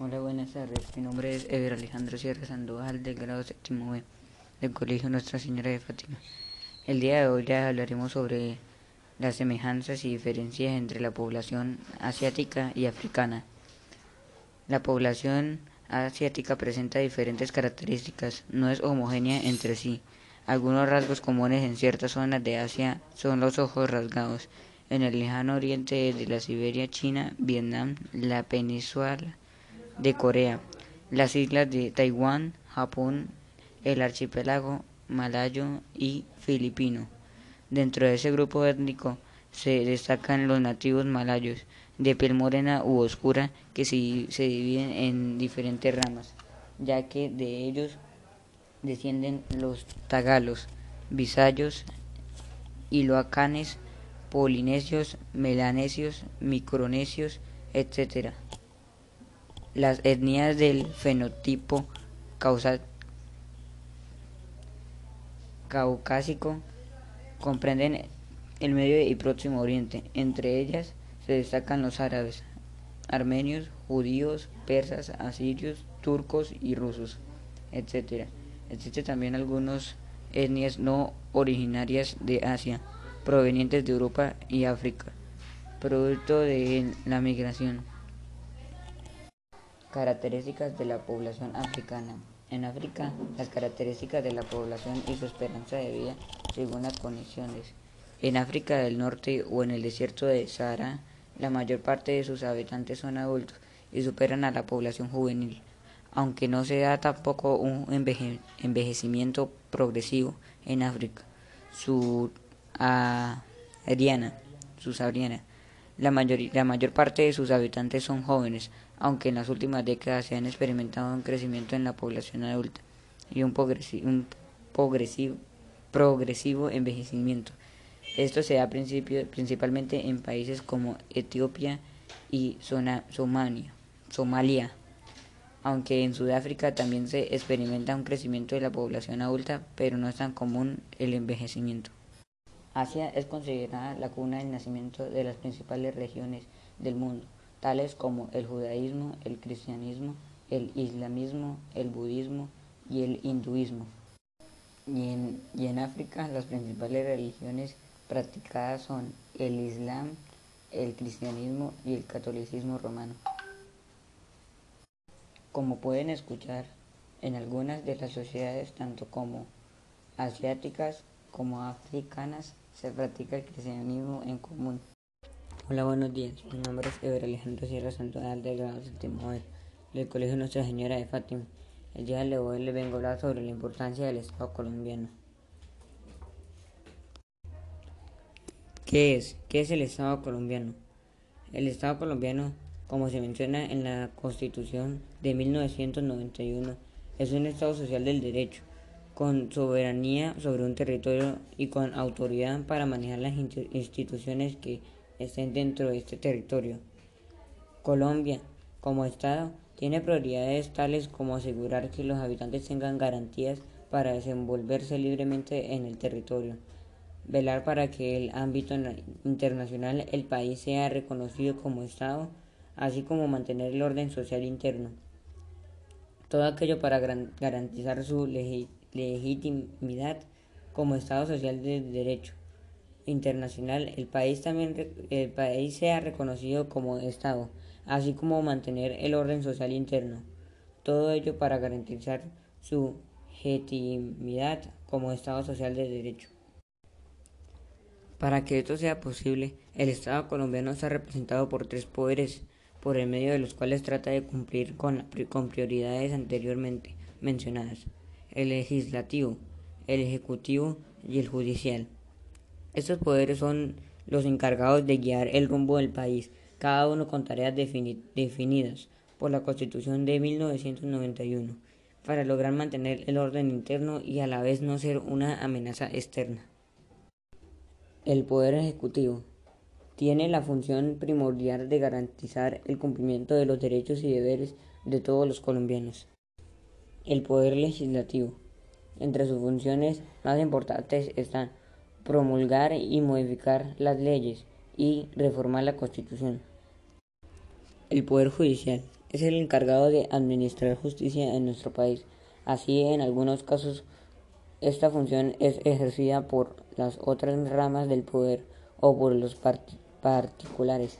Hola, buenas tardes. Mi nombre es Ever Alejandro Sierra Sandoval del grado séptimo B del Colegio Nuestra Señora de Fátima. El día de hoy hablaremos sobre las semejanzas y diferencias entre la población asiática y africana. La población asiática presenta diferentes características, no es homogénea entre sí. Algunos rasgos comunes en ciertas zonas de Asia son los ojos rasgados. En el lejano oriente de la Siberia, China, Vietnam, la península de Corea, las islas de Taiwán, Japón, el archipiélago malayo y filipino. Dentro de ese grupo étnico se destacan los nativos malayos, de piel morena u oscura, que se, se dividen en diferentes ramas, ya que de ellos descienden los tagalos, visayos, iloacanes, polinesios, melanesios, micronesios, etc. Las etnias del fenotipo caucásico comprenden el Medio y Próximo Oriente. Entre ellas se destacan los árabes, armenios, judíos, persas, asirios, turcos y rusos, etc. Existen también algunas etnias no originarias de Asia, provenientes de Europa y África, producto de la migración. Características de la población africana. En África, las características de la población y su esperanza de vida según las condiciones. En África del Norte o en el desierto de Sahara, la mayor parte de sus habitantes son adultos y superan a la población juvenil aunque no se da tampoco un envejecimiento progresivo en África subsahariana. La, la mayor parte de sus habitantes son jóvenes, aunque en las últimas décadas se han experimentado un crecimiento en la población adulta y un, progresivo, progresivo envejecimiento. Esto se da principalmente en países como Etiopía y. Somalia aunque en Sudáfrica también se experimenta un crecimiento de la población adulta, pero no es tan común el envejecimiento. Asia es considerada la cuna del nacimiento de las principales regiones del mundo, tales como el judaísmo, el cristianismo, el islamismo, el budismo y el hinduismo. Y en, y en África las principales religiones practicadas son el islam, el cristianismo y el catolicismo romano. Como pueden escuchar, en algunas de las sociedades, tanto como asiáticas como africanas, se practica el cristianismo en común. Hola, buenos días. Mi nombre es Eber Alejandro Sierra Santoral del grado séptimo del Colegio Nuestra Señora de Fátima. El día de hoy les vengo a hablar sobre la importancia del Estado colombiano. ¿Qué es? ¿Qué es el Estado colombiano? El Estado colombiano como se menciona en la Constitución de 1991, es un Estado social del derecho, con soberanía sobre un territorio y con autoridad para manejar las instituciones que estén dentro de este territorio. Colombia, como Estado, tiene prioridades tales como asegurar que los habitantes tengan garantías para desenvolverse libremente en el territorio, velar para que el ámbito internacional el país sea reconocido como Estado, así como mantener el orden social interno. Todo aquello para garantizar su legitimidad como Estado social de derecho internacional. El país también el país sea reconocido como Estado, así como mantener el orden social interno. Todo ello para garantizar su legitimidad como Estado social de derecho. Para que esto sea posible, el Estado colombiano está representado por tres poderes por el medio de los cuales trata de cumplir con, con prioridades anteriormente mencionadas, el legislativo, el ejecutivo y el judicial. Estos poderes son los encargados de guiar el rumbo del país, cada uno con tareas definidas por la Constitución de 1991, para lograr mantener el orden interno y a la vez no ser una amenaza externa. El Poder Ejecutivo tiene la función primordial de garantizar el cumplimiento de los derechos y deberes de todos los colombianos. El Poder Legislativo. Entre sus funciones más importantes están promulgar y modificar las leyes y reformar la Constitución. El Poder Judicial. es el encargado de administrar justicia en nuestro país. Así, en algunos casos, esta función es ejercida por las otras ramas del poder o por los particulares.